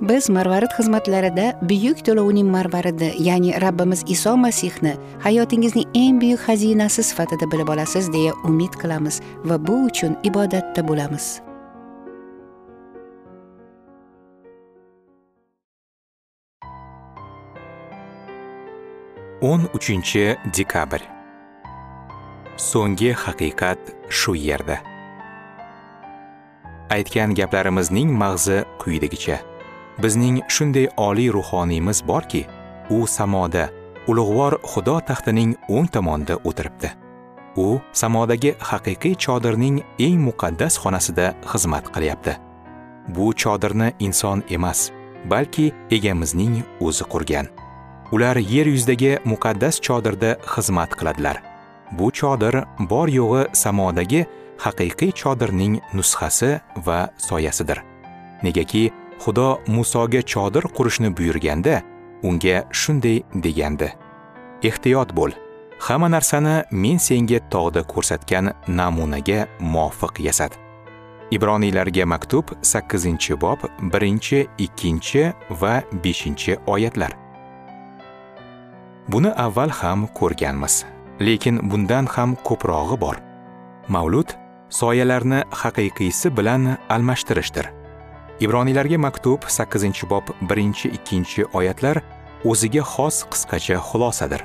Biz marvarid xizmatlarida buyuk to'lovning marvaridi ya'ni rabbimiz iso masihni hayotingizning eng buyuk xazinasi sifatida bilib olasiz deya umid qilamiz va bu uchun ibodatda bo'lamiz. O'n uchinchi dekabr. So'nggi haqiqat shu yerda. Aytgan gaplarimizning mag'zi quyidagicha. Bizning shunday oliy ruhoniymiz borki u samoda ulug'vor xudo taxtining o'ng tomonida o'tiribdi. U samodagi haqiqiy chodirning eng muqaddas xonasida xizmat qilyapti. Bu chodirni inson emas balki egamizning o'zi qurgan. Ular yer yuzidagi muqaddas chodirda xizmat qiladilar. Bu chodir bor yo'g'i samodagi haqiqiy chodirning nusxasi va soyasidir. Negaki xudo musoga chodir qurishni buyurganda unga shunday degandi. Ehtiyot bo'l. Hamma narsani men senga tog'da ko'rsatgan namunaga muvofiq yasat. Ibroniylarga maktub 8 bob 1 2 va 5 oyatlar. Buni avval ham ko'rganmiz lekin bundan ham ko'prog'i bor. Mavlud soyalarni haqiqiysi bilan almashtirishdir. Ibroniylarga maktub 8 bob 1-2 oyatlar o'ziga xos qisqacha xulosadir.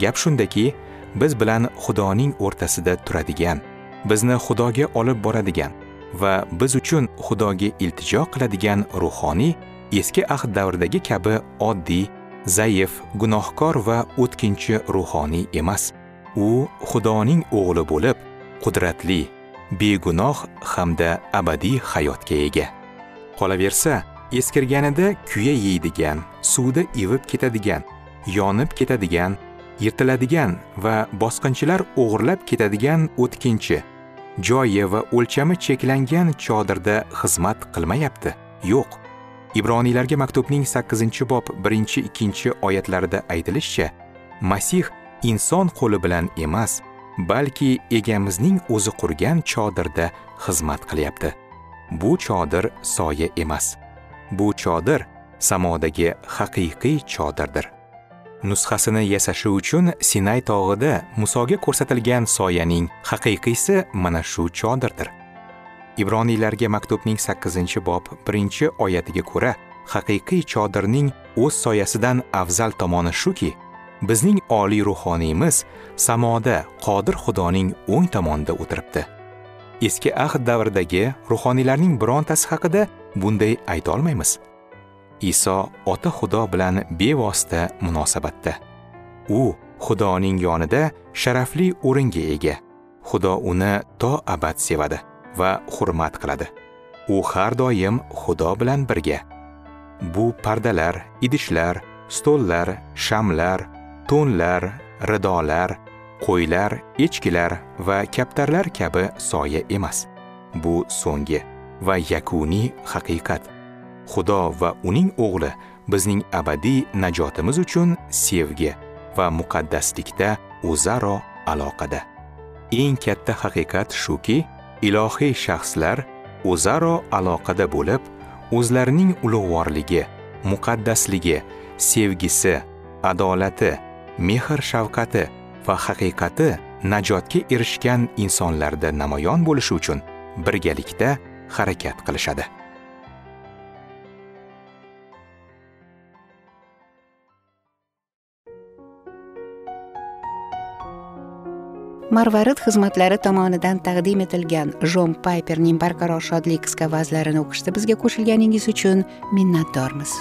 Gap shundaki biz bilan xudoning o'rtasida turadigan bizni xudoga olib boradigan va biz uchun xudoga iltijo qiladigan ruhoniy eski ahd davridagi kabi oddiy zaif gunohkor va o'tkinchi ruhoniy emas. U xudoning o'g'li bo'lib qudratli begunoh hamda abadiy hayotga ega. Qolaversa eskirganida kuya yeydigan suvda ivib ketadigan yonib ketadigan yirtiladigan va bosqinchilar o'g'irlab ketadigan o'tkinchi joyi va o'lchami cheklangan chodirda xizmat qilmayapti. Yo'q. Ibroniylarga maktubning 8 bob 1-2 oyatlarida aytilishicha masih inson qo'li bilan emas balki egamizning o'zi qurgan chodirda xizmat qilyapti. Bu chodir soya emas. Bu chodir samodagi haqiqiy chodirdir. Nusxasini yasashi uchun sinay tog'ida musoga ko'rsatilgan soyaning haqiqiysi mana shu chodirdir. Ibroniylarga maktubning 8 bob 1 oyatiga ko'ra haqiqiy chodirning o'z soyasidan afzal tomoni shuki bizning oliy ruhoniymiz samoda qodir xudoning o'ng tomonida o'tiribdi. Eski ahd davridagi ruhoniylarning birontasi haqida bunday ayta olmaymiz iso ota xudo bilan bevosita munosabatda. U xudoning yonida sharafli o'ringa ega. Xudo uni to abad sevadi va hurmat qiladi. U har doim xudo bilan birga. Bu pardalar idishlar stollar shamlar to'nlar ridolar qo'ylar echkilar va kaptarlar kabi soya emas. Bu so'nggi va yakuniy haqiqat. Xudo va uning o'g'li bizning abadiy najotimiz uchun sevgi va muqaddaslikda o'zaro aloqada. Eng katta haqiqat shuki ilohiy shaxslar o'zaro aloqada bo'lib o'zlarining ulug'vorligi muqaddasligi sevgisi adolati mehr shafqati va haqiqati najotga erishgan insonlarda namoyon bo'lishi uchun birgalikda harakat qilishadi. Marvarid xizmatlari tomonidan taqdim etilgan jon payperning barqaror shodlik qisqa vazlarini o'qishda bizga qo'shilganingiz uchun minnatdormiz.